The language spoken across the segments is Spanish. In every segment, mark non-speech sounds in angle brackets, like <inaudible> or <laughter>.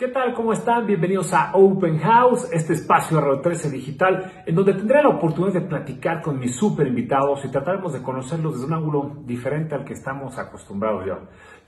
¿Qué tal? ¿Cómo están? Bienvenidos a Open House, este espacio de Radio 13 Digital, en donde tendré la oportunidad de platicar con mis super invitados y trataremos de conocerlos desde un ángulo diferente al que estamos acostumbrados ya.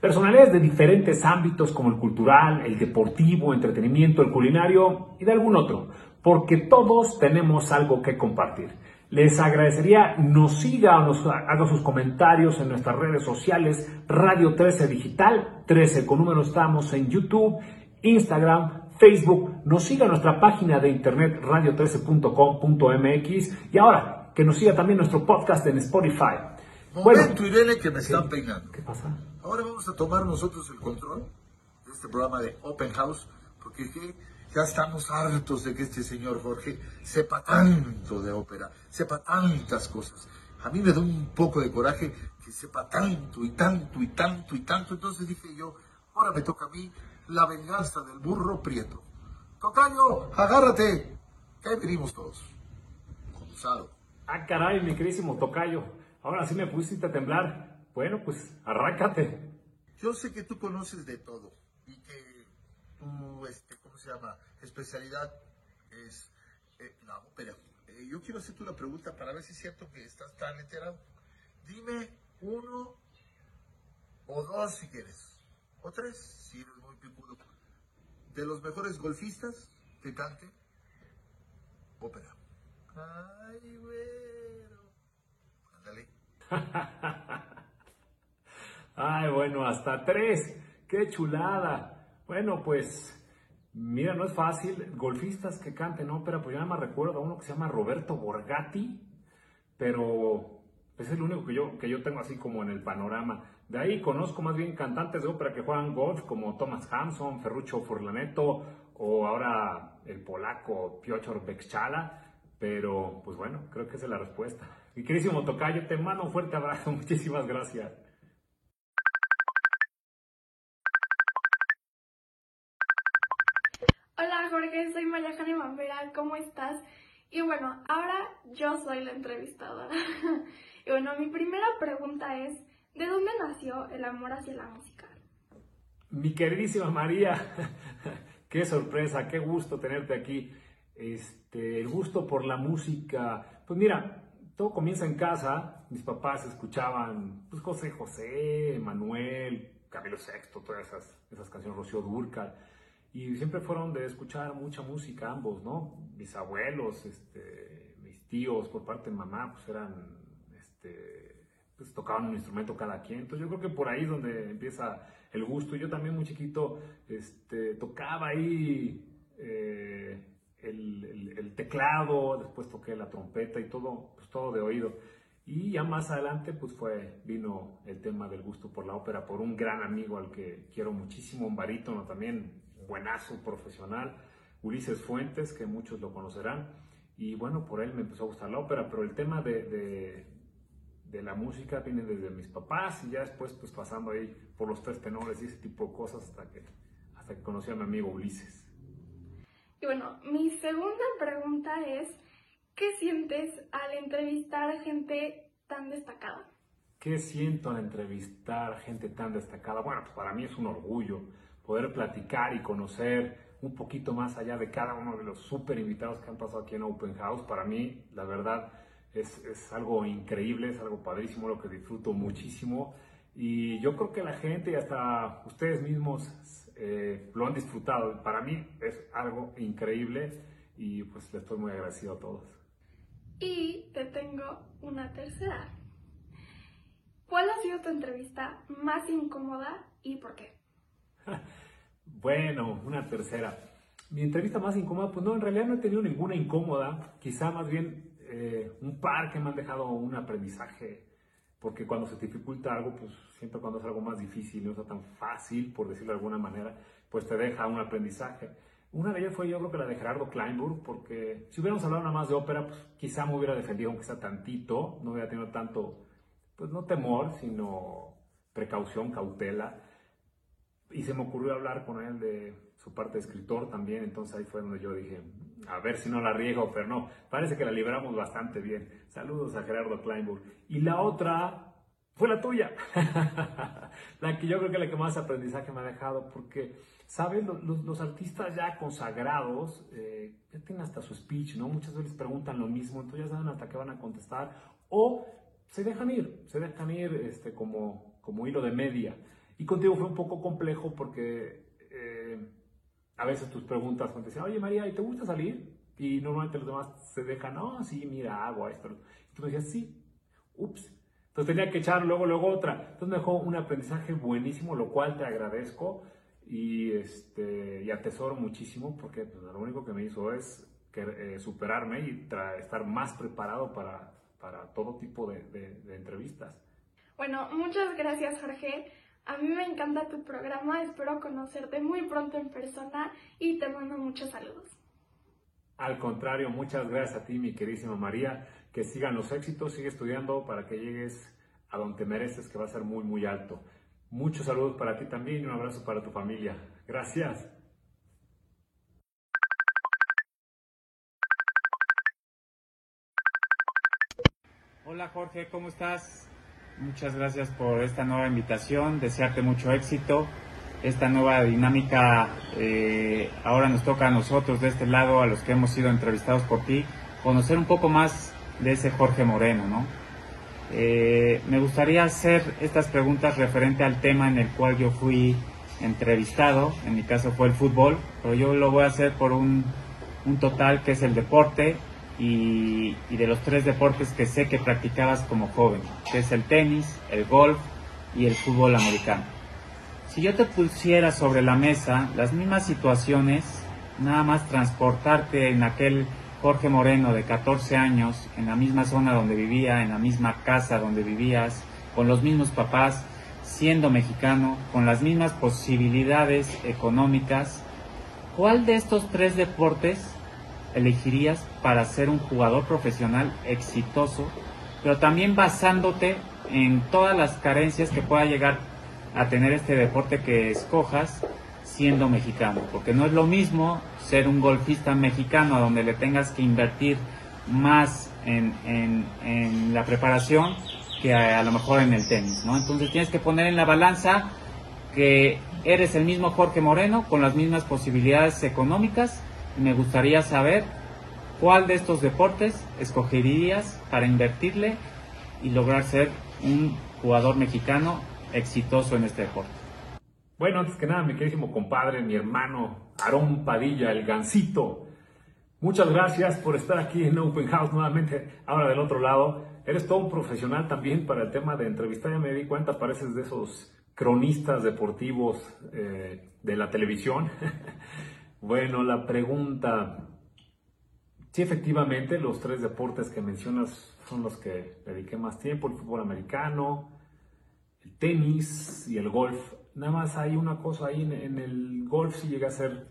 Personalidades de diferentes ámbitos como el cultural, el deportivo, entretenimiento, el culinario y de algún otro, porque todos tenemos algo que compartir. Les agradecería nos siga o nos haga sus comentarios en nuestras redes sociales, Radio 13 Digital, 13 con número estamos en YouTube Instagram, Facebook, nos siga nuestra página de internet radio13.com.mx y ahora que nos siga también nuestro podcast en Spotify. Momento, Irene, que me están peinando. ¿Qué pasa? Ahora vamos a tomar nosotros el control de este programa de Open House, porque ya estamos hartos de que este señor Jorge sepa tanto de ópera, sepa tantas cosas. A mí me da un poco de coraje que sepa tanto y tanto y tanto y tanto. Entonces dije yo, ahora me toca a mí la venganza del burro prieto. Tocayo, agárrate, que ahí venimos todos. Con Ah, caray, mi querísimo Tocayo. Ahora sí me pusiste a temblar. Bueno, pues arráncate. Yo sé que tú conoces de todo y que tu, este, ¿cómo se llama? Especialidad es eh, la ópera. Eh, yo quiero hacerte una pregunta para ver si es cierto que estás tan enterado. Dime uno o dos si quieres, o tres si eres de los mejores golfistas que cante ópera. Ay, güero. Ándale. <laughs> Ay, bueno, hasta tres. ¡Qué chulada! Bueno, pues, mira, no es fácil. Golfistas que canten ópera, pues yo nada más recuerdo a uno que se llama Roberto Borgatti, pero es el único que yo, que yo tengo así como en el panorama. De ahí conozco más bien cantantes de ópera que juegan golf como Thomas Hanson, Ferruccio Furlaneto o ahora el polaco Piotr Bekchala. Pero pues bueno, creo que esa es la respuesta. Mi querísimo Tocayo, te mando un fuerte abrazo. <laughs> Muchísimas gracias. Hola Jorge, soy María Jane Mambera, ¿cómo estás? Y bueno, ahora yo soy la entrevistadora. <laughs> y bueno, mi primera pregunta es, ¿de dónde nació el amor hacia la música? Mi queridísima María, <laughs> qué sorpresa, qué gusto tenerte aquí. Este, el gusto por la música, pues mira, todo comienza en casa. Mis papás escuchaban pues, José José, Manuel, Camilo VI, todas esas, esas canciones, Rocío Durcal. Y siempre fueron de escuchar mucha música ambos, ¿no? Mis abuelos, este, mis tíos por parte de mamá, pues eran, este, pues tocaban un instrumento cada quien. Entonces yo creo que por ahí es donde empieza el gusto. Yo también muy chiquito este, tocaba ahí eh, el, teclado, después toqué la trompeta y todo, pues todo de oído. Y ya más adelante pues fue, vino el tema del gusto por la ópera por un gran amigo al que quiero muchísimo, un barítono también, buenazo profesional, Ulises Fuentes, que muchos lo conocerán. Y bueno, por él me empezó a gustar la ópera, pero el tema de, la música viene desde mis papás y ya después pues pasando ahí por los tres tenores y ese tipo de cosas hasta que, hasta que conocí a mi amigo Ulises. Y bueno, mi segunda pregunta es, ¿qué sientes al entrevistar gente tan destacada? ¿Qué siento al entrevistar gente tan destacada? Bueno, pues para mí es un orgullo poder platicar y conocer un poquito más allá de cada uno de los super invitados que han pasado aquí en Open House. Para mí, la verdad, es, es algo increíble, es algo padrísimo, lo que disfruto muchísimo. Y yo creo que la gente y hasta ustedes mismos eh, lo han disfrutado. Para mí es algo increíble y pues les estoy muy agradecido a todos. Y te tengo una tercera. ¿Cuál ha sido tu entrevista más incómoda y por qué? <laughs> bueno, una tercera. Mi entrevista más incómoda, pues no, en realidad no he tenido ninguna incómoda, quizá más bien eh, un par que me han dejado un aprendizaje, porque cuando se dificulta algo, pues siempre cuando es algo más difícil, no es tan fácil, por decirlo de alguna manera, pues te deja un aprendizaje. Una de ellas fue yo creo que la de Gerardo Kleinburg, porque si hubiéramos hablado nada más de ópera, pues quizá me hubiera defendido aunque sea tantito, no hubiera tenido tanto, pues no temor, sino precaución, cautela y se me ocurrió hablar con él de su parte de escritor también, entonces ahí fue donde yo dije, a ver si no la riego, pero no, parece que la libramos bastante bien. Saludos a Gerardo Kleinburg. Y la otra fue la tuya, <laughs> la que yo creo que la que más aprendizaje me ha dejado, porque ¿Sabes? Los, artistas ya consagrados eh, ya tienen hasta su speech, ¿no? Muchas veces preguntan lo mismo, entonces ya saben hasta qué van a contestar. O se dejan ir, se dejan ir este, como, como hilo de media. Y contigo fue un poco complejo porque eh, a veces tus preguntas, cuando decían, oye María, ¿y te gusta salir? Y normalmente los demás se dejan, no, oh, sí, mira, agua, esto. Y tú me decías, sí, ups. Entonces tenía que echar luego, luego otra. Entonces me dejó un aprendizaje buenísimo, lo cual te agradezco y, este, y atesoro muchísimo porque pues, lo único que me hizo es que, eh, superarme y estar más preparado para, para todo tipo de, entrevistas. Bueno, muchas gracias Jorge. A mí me encanta tu programa, espero conocerte muy pronto en persona y te mando muchos saludos. Al contrario, muchas gracias a ti, mi queridísima María. Que sigan los éxitos, sigue estudiando para que llegues a donde mereces, que va a ser muy, muy alto. Muchos saludos para ti también y un abrazo para tu familia. Gracias. Hola Jorge, ¿cómo estás? Muchas gracias por esta nueva invitación, desearte mucho éxito. Esta nueva dinámica eh, ahora nos toca a nosotros de este lado, a los que hemos sido entrevistados por ti, conocer un poco más de ese Jorge Moreno, ¿no? Eh, me gustaría hacer estas preguntas referente al tema en el cual yo fui entrevistado, en mi caso fue el fútbol, pero yo lo voy a hacer por un, total que es el deporte y, de los tres deportes que sé que practicabas como joven, que es el tenis, el golf y el fútbol americano. Si yo te pusiera sobre la mesa las mismas situaciones, nada más transportarte en aquel Jorge Moreno, de 14 años, en la misma zona donde vivía, en la misma casa donde vivías, con los mismos papás, siendo mexicano, con las mismas posibilidades económicas, ¿cuál de estos tres deportes elegirías para ser un jugador profesional exitoso, pero también basándote en todas las carencias que pueda llegar a tener este deporte que escojas siendo mexicano, porque no es lo mismo ser un golfista mexicano a donde le tengas que invertir más en, en, la preparación que a, lo mejor en el tenis, ¿no? Entonces tienes que poner en la balanza que eres el mismo Jorge Moreno con las mismas posibilidades económicas me gustaría saber cuál de estos deportes escogerías para invertirle y lograr ser un jugador mexicano exitoso en este deporte. Bueno, antes que nada, mi queridísimo compadre, mi hermano Aarón Padilla, el gancito. Muchas gracias por estar aquí en Open House nuevamente, ahora del otro lado. Eres todo un profesional también para el tema de entrevistar, ya me di cuenta, pareces de esos cronistas deportivos eh, de la televisión. <laughs> bueno, la pregunta, sí efectivamente los tres deportes que mencionas son los que dediqué más tiempo, el fútbol americano, el tenis y el golf nada más hay una cosa ahí en, el golf si llegué a ser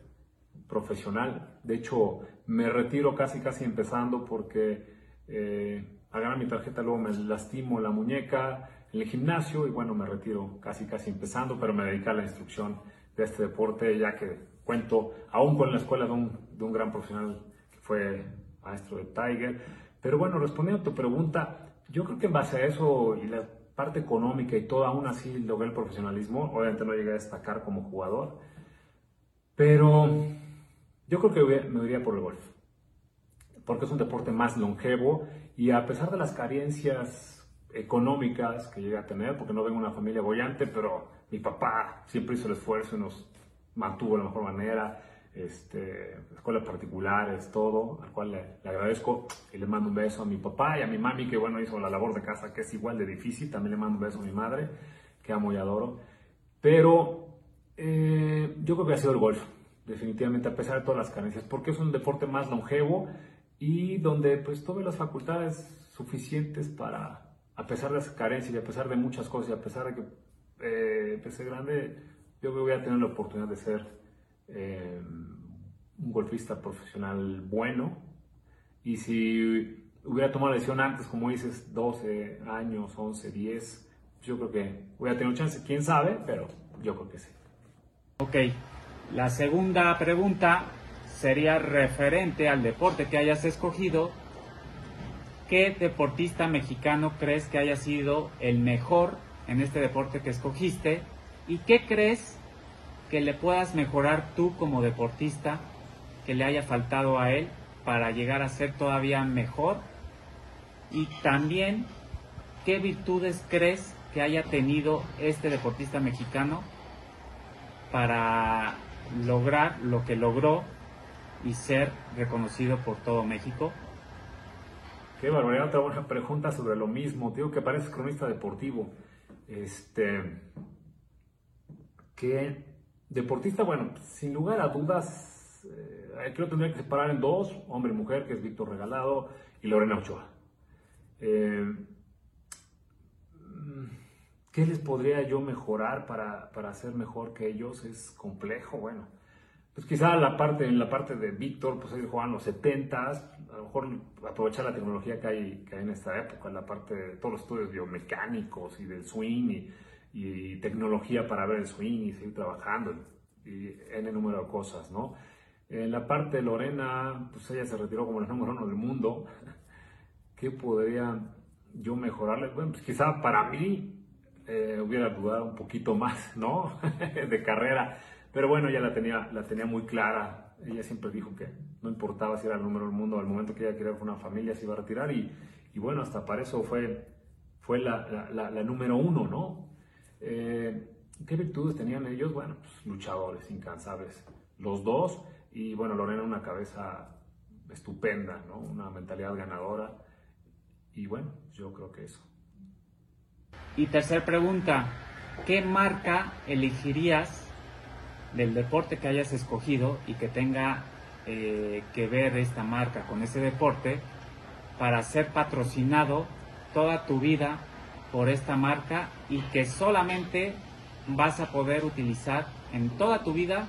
profesional. De hecho, me retiro casi casi empezando porque eh, ganar mi tarjeta luego me lastimo la muñeca en el gimnasio y bueno, me retiro casi casi empezando, pero me dediqué a la instrucción de este deporte ya que cuento aún con la escuela de un, de un gran profesional que fue maestro de Tiger. Pero bueno, respondiendo a tu pregunta, yo creo que en base a eso y la parte económica y todo, aún así logré el profesionalismo. Obviamente no llegué a destacar como jugador, pero yo creo que me iría por el golf, porque es un deporte más longevo y a pesar de las carencias económicas que llegué a tener, porque no vengo de una familia bollante, pero mi papá siempre hizo el esfuerzo y nos mantuvo de la mejor manera este, escuelas particulares, todo, al cual le, agradezco y le mando un beso a mi papá y a mi mami que bueno hizo la labor de casa que es igual de difícil, también le mando un beso a mi madre que amo y adoro, pero eh, yo creo que ha sido el golf, definitivamente a pesar de todas las carencias, porque es un deporte más longevo y donde pues tuve las facultades suficientes para, a pesar de las carencias y a pesar de muchas cosas y a pesar de que eh, empecé grande, yo voy a tener la oportunidad de ser eh, un golfista profesional bueno. Y si hubiera tomado la decisión antes, como dices, 12 años, 11, 10, yo creo que hubiera tenido chance. Quién sabe, pero yo creo que sí. Ok, la segunda pregunta sería referente al deporte que hayas escogido. ¿Qué deportista mexicano crees que haya sido el mejor en este deporte que escogiste? ¿Y qué crees que le puedas mejorar tú como deportista, que le haya faltado a él para llegar a ser todavía mejor? Y también, ¿qué virtudes crees que haya tenido este deportista mexicano para lograr lo que logró y ser reconocido por todo México? Qué barbaridad, otra buena pregunta sobre lo mismo. Digo que parece cronista deportivo. Este. Que deportista, bueno, sin lugar a dudas, eh, creo que tendría que separar en dos: hombre y mujer, que es Víctor Regalado y Lorena Ochoa. Eh, ¿Qué les podría yo mejorar para, para ser mejor que ellos? Es complejo, bueno. Pues quizá la parte, en la parte de Víctor, pues él jugaba en los 70 a lo mejor aprovechar la tecnología que hay, que hay en esta época, en la parte de todos los estudios biomecánicos y del swing y, y tecnología para ver el swing y seguir trabajando y N número de cosas, ¿no? En la parte de Lorena, pues ella se retiró como la número uno del mundo. ¿Qué podría yo mejorarle? Bueno, pues quizá para mí eh, hubiera dudado un poquito más, ¿no? <laughs> de carrera. Pero bueno, ya la tenía, la tenía muy clara. Ella siempre dijo que no importaba si era el número del mundo, al momento que ella quería una familia se iba a retirar. Y, y bueno, hasta para eso fue, fue la, la, la, número uno, ¿no? Eh, ¿Qué virtudes tenían ellos? Bueno, pues luchadores, incansables. Los dos. Y bueno, Lorena una cabeza estupenda, ¿no? Una mentalidad ganadora. Y bueno, yo creo que eso. Y tercera pregunta, ¿qué marca elegirías del deporte que hayas escogido y que tenga eh, que ver esta marca con ese deporte para ser patrocinado toda tu vida por esta marca y que solamente vas a poder utilizar en toda tu vida,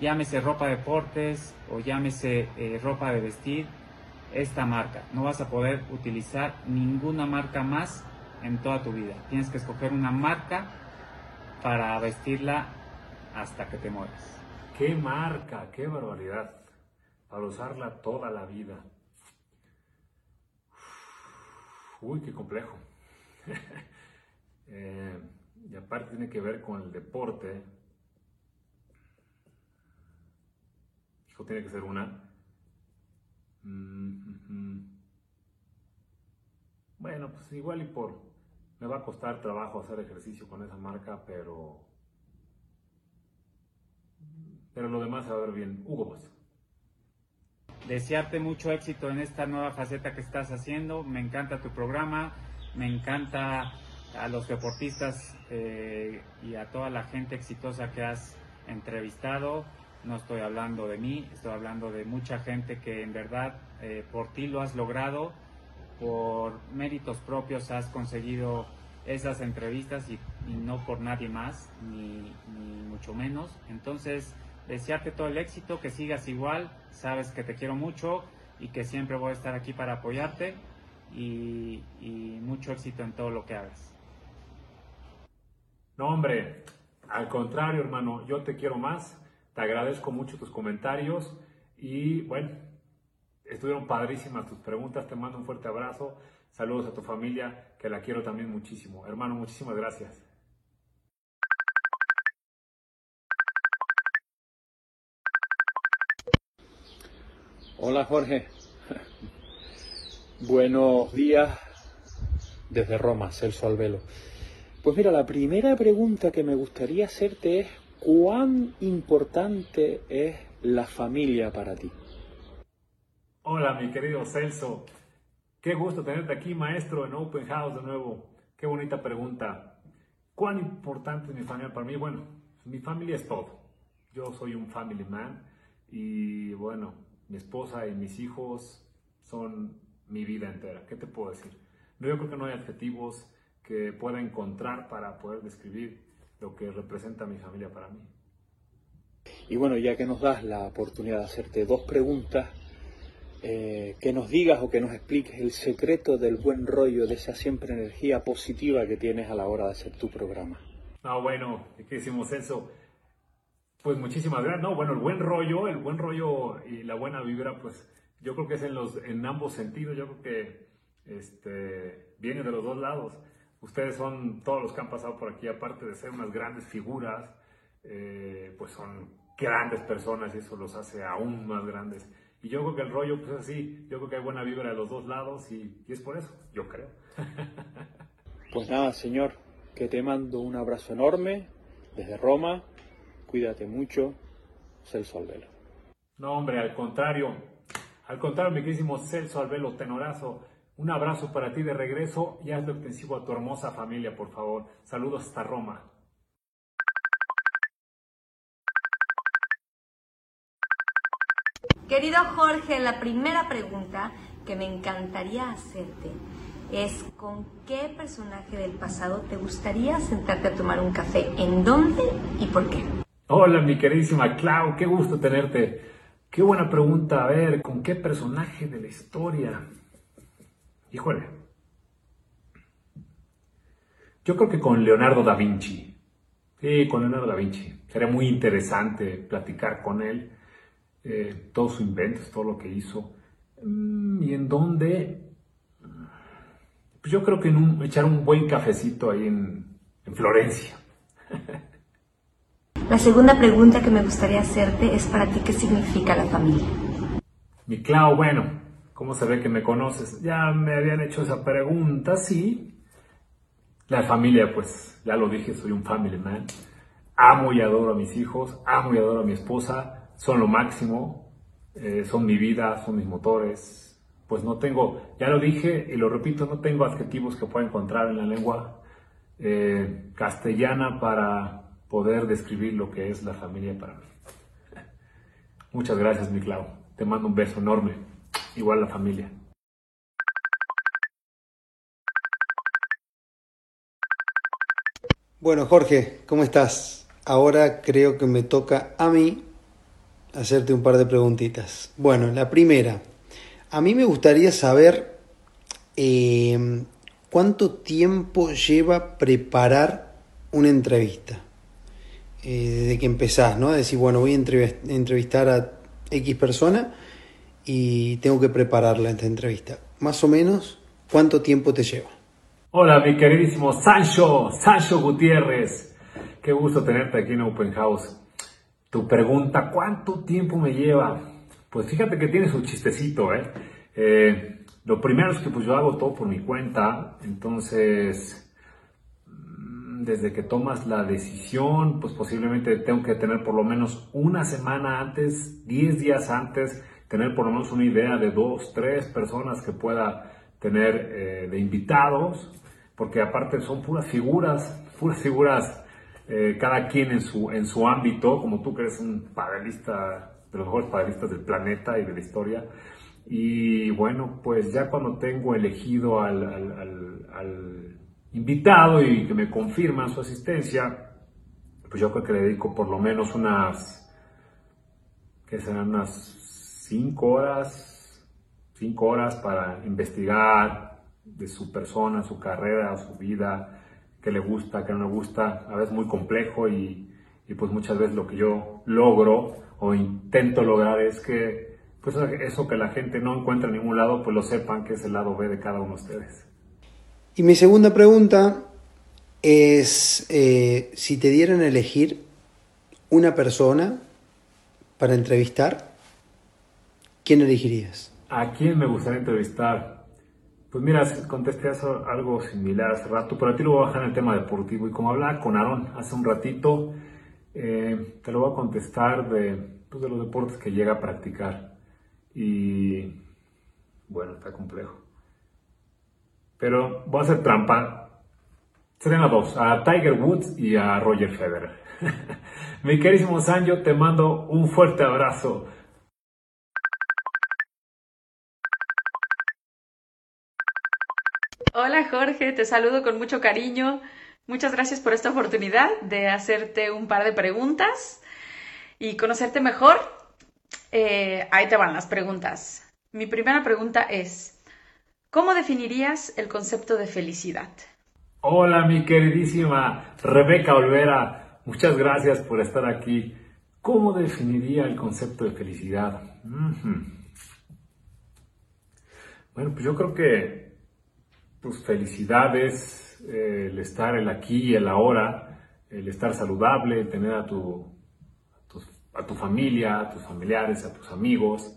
llámese ropa de deportes o llámese eh, ropa de vestir, esta marca. No vas a poder utilizar ninguna marca más en toda tu vida. Tienes que escoger una marca para vestirla hasta que te mueras. ¡Qué marca! ¡Qué barbaridad! Para usarla toda la vida. Uy, qué complejo. <laughs> eh, y aparte tiene que ver con el deporte. Hijo, tiene que ser una. Mm. Bueno, pues igual y por... Me va a costar trabajo hacer ejercicio con esa marca, pero... Pero lo demás se va a ver bien. Hugo Boss. Desearte mucho éxito en esta nueva faceta que estás haciendo. Me encanta tu programa. Me encanta a los deportistas eh, y a toda la gente exitosa que has entrevistado. No estoy hablando de mí, estoy hablando de mucha gente que en verdad eh, por ti lo has logrado por méritos propios has conseguido esas entrevistas y, no por nadie más, ni, ni, mucho menos. Entonces, desearte todo el éxito, que sigas igual, sabes que te quiero mucho y que siempre voy a estar aquí para apoyarte y, mucho éxito en todo lo que hagas. No, hombre, al contrario, hermano, yo te quiero más, te agradezco mucho tus comentarios y bueno, Estuvieron padrísimas tus preguntas, te mando un fuerte abrazo, saludos a tu familia, que la quiero también muchísimo. Hermano, muchísimas gracias. Hola Jorge, buenos días desde Roma, Celso Albelo. Pues mira, la primera pregunta que me gustaría hacerte es, ¿cuán importante es la familia para ti? Hola, mi querido Celso. Qué gusto tenerte aquí, maestro, en Open House de nuevo. Qué bonita pregunta. ¿Cuán importante es mi familia para mí? Bueno, mi familia es todo. Yo soy un family man y bueno, mi esposa y mis hijos son mi vida entera. ¿Qué te puedo decir? Yo creo que no hay adjetivos que pueda encontrar para poder describir lo que representa mi familia para mí. Y bueno, ya que nos das la oportunidad de hacerte dos preguntas, eh, que nos digas o que nos expliques el secreto del buen rollo, de esa siempre energía positiva que tienes a la hora de hacer tu programa. No, bueno, ¿qué hicimos eso? Pues muchísimas gracias. No, bueno, el buen rollo, el buen rollo y la buena vibra, pues yo creo que es en, los, en ambos sentidos. Yo creo que este, viene de los dos lados. Ustedes son todos los que han pasado por aquí, aparte de ser unas grandes figuras, eh, pues son grandes personas y eso los hace aún más grandes. Y yo creo que el rollo, pues es así, yo creo que hay buena vibra de los dos lados y, y es por eso, yo creo. <laughs> Pues nada, señor, que te mando un abrazo enorme desde Roma. Cuídate mucho, Celso Albelo. No, hombre, al contrario. Al contrario, mi queridísimo Celso Albelo Tenorazo. Un abrazo para ti de regreso y hazlo extensivo a tu hermosa familia, por favor. Saludos hasta Roma. Querido Jorge, la primera pregunta que me encantaría hacerte es ¿con qué personaje del pasado te gustaría sentarte a tomar un café? ¿En dónde y por qué? Hola, mi queridísima Clau, qué gusto tenerte. Qué buena pregunta. A ver, ¿con qué personaje de la historia? Híjole. Yo creo que con Leonardo da Vinci. Sí, con Leonardo da Vinci. Sería muy interesante platicar con él. Eh, todo su invento, todo lo que hizo. Mm, y en dónde. Pues yo creo que en un, echar un buen cafecito ahí en, en Florencia. <laughs> La segunda pregunta que me gustaría hacerte es para ti qué significa la familia. Mi Clau, bueno, ¿cómo se ve que me conoces? Ya me habían hecho esa pregunta, sí. La familia, pues, ya lo dije, soy un family man. Amo y adoro a mis hijos, amo y adoro a mi esposa, son lo máximo, eh, son mi vida, son mis motores. Pues no tengo, ya lo dije y lo repito, no tengo adjetivos que pueda encontrar en la lengua eh, castellana para poder describir lo que es la familia para mí. Muchas gracias, mi Clau. Te mando un beso enorme. Igual la familia. Bueno, Jorge, ¿cómo estás? Ahora creo que me toca a mí hacerte un par de preguntitas. Bueno, la primera, a mí me gustaría saber eh, cuánto tiempo lleva preparar una entrevista. Eh, desde que empezás, ¿no? Decir, bueno, voy a entrevistar a X persona y tengo que prepararla esta entrevista. Más o menos, ¿cuánto tiempo te lleva? Hola, mi queridísimo Sancho, Sancho Gutiérrez. Qué gusto tenerte aquí en Open House. Tu pregunta, ¿cuánto tiempo me lleva? Pues fíjate que tiene su chistecito, ¿eh? eh lo primero es que pues yo hago todo por mi cuenta, entonces desde que tomas la decisión, pues posiblemente tengo que tener por lo menos una semana antes, 10 días antes, tener por lo menos una idea de dos, tres personas que pueda tener eh, de invitados, porque aparte son puras figuras, puras figuras, eh, cada quien en su, en su ámbito, como tú que eres un padelista, de los mejores padelistas del planeta y de la historia. Y bueno, pues ya cuando tengo elegido al, invitado y que me confirman su asistencia, pues yo creo que le dedico por lo menos unas, que serán unas cinco horas, cinco horas para investigar de su persona, su carrera, su vida, qué le gusta, qué no le gusta. A veces muy complejo y, y pues muchas veces lo que yo logro o intento lograr es que pues eso que la gente no encuentra en ningún lado, pues lo sepan que es el lado B de cada uno de ustedes. Y mi segunda pregunta es eh, si te dieran a elegir una persona para entrevistar, ¿quién elegirías? ¿A quién me gustaría entrevistar? Pues mira, contesté algo similar hace rato, pero a ti lo voy a bajar en el tema deportivo. Y como hablaba con Aarón hace un ratito, eh, te lo voy a contestar pues, de los deportes que llega a practicar. Y bueno, está complejo. Pero voy a hacer trampa. Serían a dos, a Tiger Woods y a Roger Federer. <laughs> Mi querísimo Sancho, te mando un fuerte abrazo. Hola Jorge, te saludo con mucho cariño. Muchas gracias por esta oportunidad de hacerte un par de preguntas y conocerte mejor. Eh, ahí te van las preguntas. Mi primera pregunta es, ¿cómo definirías el concepto de felicidad? Hola mi queridísima Rebeca Olvera, muchas gracias por estar aquí. ¿Cómo definiría el concepto de felicidad? Bueno, pues yo creo que pues felicidad es eh, el estar el aquí y el ahora, el estar saludable, tener a tu, a tu, familia, a tus familiares, a tus amigos.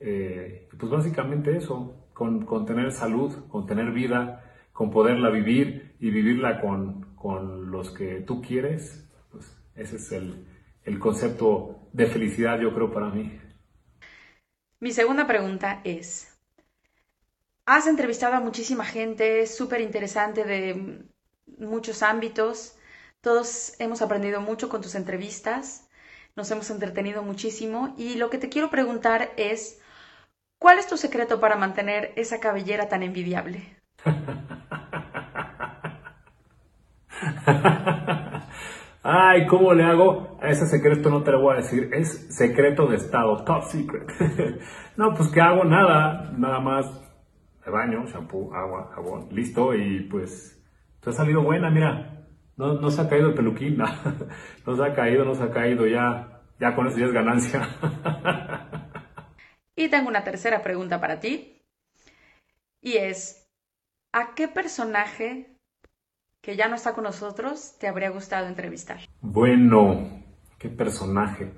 Eh, pues básicamente eso, con, tener salud, con tener vida, con poderla vivir y vivirla con, con los que tú quieres, pues ese es el, el concepto de felicidad, yo creo, para mí. Mi segunda pregunta es, has entrevistado a muchísima gente súper interesante de muchos ámbitos, todos hemos aprendido mucho con tus entrevistas, nos hemos entretenido muchísimo y lo que te quiero preguntar es, ¿cuál es tu secreto para mantener esa cabellera tan envidiable? Ay, ¿cómo le hago? A ese secreto no te lo voy a decir. Es secreto de estado, top secret. <laughs> no, pues que hago nada, nada más baño, shampoo, agua, jabón, listo. Y pues, te ha salido buena, mira. No, no se ha caído el peluquín, no, <laughs> no se ha caído, no se ha caído, ya, ya con eso ya es ganancia. <laughs> y tengo una tercera pregunta para ti. Y es, ¿a qué personaje que ya no está con nosotros te habría gustado entrevistar? Bueno, qué personaje.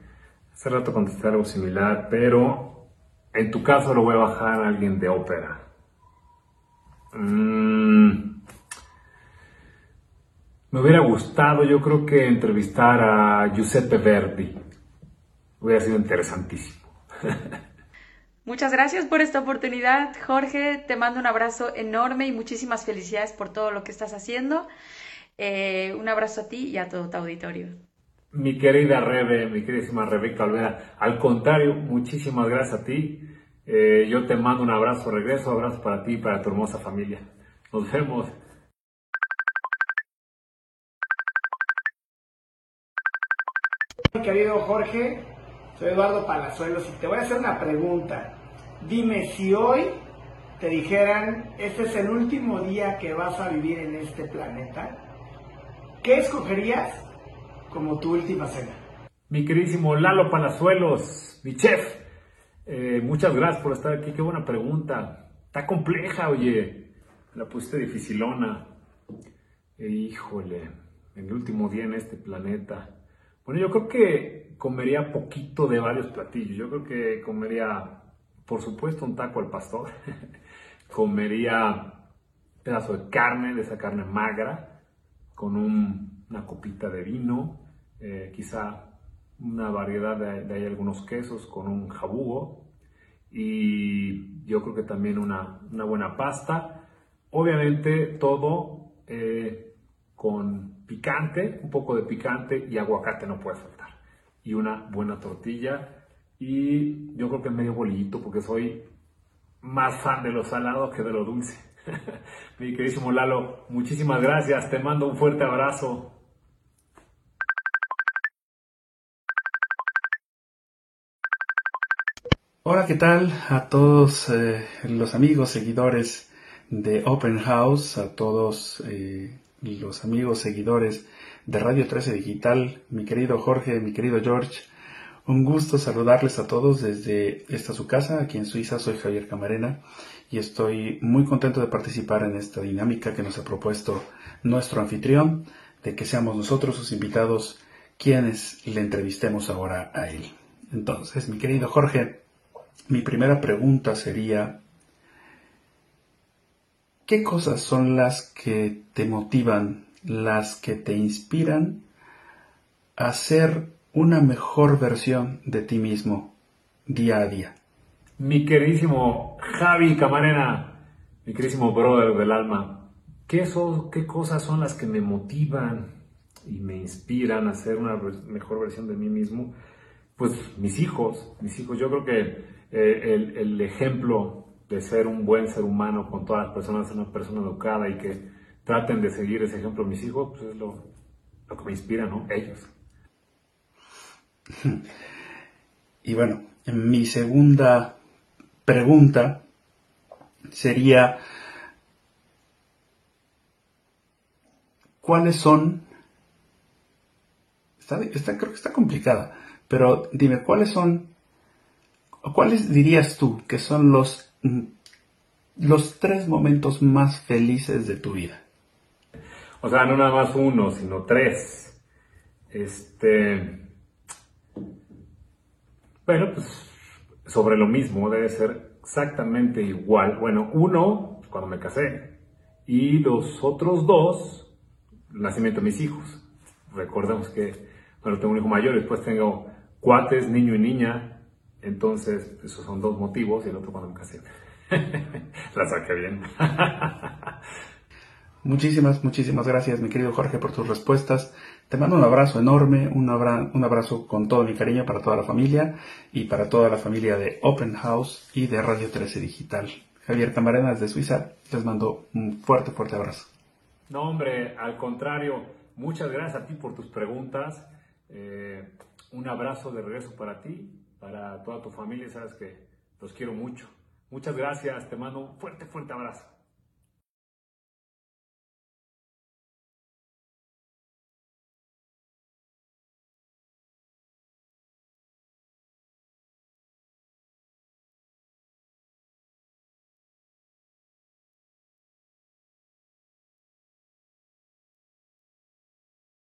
Hace rato contesté algo similar, pero en tu caso lo voy a bajar a alguien de ópera. Mm, me hubiera gustado, yo creo que entrevistar a Giuseppe Verdi. Hubiera sido interesantísimo. <laughs> Muchas gracias por esta oportunidad, Jorge. Te mando un abrazo enorme y muchísimas felicidades por todo lo que estás haciendo. Eh, un abrazo a ti y a todo tu auditorio. Mi querida Rebe, mi queridísima Rebeca Olvera, al contrario, muchísimas gracias a ti. Eh, yo te mando un abrazo, regreso, abrazo para ti y para tu hermosa familia. Nos vemos. Mi querido Jorge, soy Eduardo Palazuelos y te voy a hacer una pregunta. Dime si hoy te dijeran, este es el último día que vas a vivir en este planeta, ¿qué escogerías como tu última cena? Mi queridísimo Lalo Palazuelos, mi chef, eh, muchas gracias por estar aquí. Qué buena pregunta. Está compleja, oye. La pusiste dificilona. Eh, híjole, el último día en este planeta. Bueno, yo creo que comería poquito de varios platillos. Yo creo que comería, por supuesto, un taco al pastor. <laughs> comería un pedazo de carne, de esa carne magra, con una copita de vino, eh, quizá una variedad de, de, algunos quesos con un jabugo y yo creo que también una, una buena pasta. Obviamente todo eh, con picante, un poco de picante y aguacate no puede faltar. Y una buena tortilla y yo creo que medio bolillito porque soy más fan de lo salado que de lo dulce. <laughs> Mi queridísimo Lalo, muchísimas gracias, te mando un fuerte abrazo. Hola, ¿qué tal a todos eh, los amigos, seguidores de Open House, a todos eh, los amigos seguidores de Radio 13 Digital, mi querido Jorge, mi querido George. Un gusto saludarles a todos desde esta su casa, aquí en Suiza. Soy Javier Camarena y estoy muy contento de participar en esta dinámica que nos ha propuesto nuestro anfitrión, de que seamos nosotros sus invitados quienes le entrevistemos ahora a él. Entonces, mi querido Jorge, mi primera pregunta sería, ¿Qué cosas son las que te motivan, las que te inspiran a ser una mejor versión de ti mismo día a día? Mi queridísimo Javi Camarena, mi queridísimo brother del alma, ¿qué, ¿qué cosas son las que me motivan y me inspiran a ser una mejor versión de mí mismo? Pues mis hijos, mis hijos, yo creo que eh, el, ejemplo de ser un buen ser humano con todas las personas, una persona educada y que traten de seguir ese ejemplo mis hijos, pues es lo, que me inspira, ¿no? Ellos. Y bueno, mi segunda pregunta sería, ¿cuáles son? Está, creo que está complicada, pero dime, ¿cuáles son, cuáles dirías tú que son los los tres momentos más felices de tu vida? O sea, no nada más uno, sino tres. Este. Bueno, pues sobre lo mismo, debe ser exactamente igual. Bueno, uno, cuando me casé, y los otros dos, nacimiento de mis hijos. Recordemos que, bueno, tengo un hijo mayor después tengo cuates, niño y niña. Entonces, esos son dos motivos y el otro cuando me casé. <laughs> La saqué bien. <laughs> Muchísimas, muchísimas gracias, mi querido Jorge, por tus respuestas. Te mando un abrazo enorme, un, un abrazo con todo mi cariño para toda la familia y para toda la familia de Open House y de Radio 13 Digital. Javier Camarenas de Suiza, les mando un fuerte, fuerte abrazo. No, hombre, al contrario, muchas gracias a ti por tus preguntas. Eh, un abrazo de regreso para ti, para toda tu familia, sabes que los quiero mucho. Muchas gracias, te mando un fuerte, fuerte abrazo.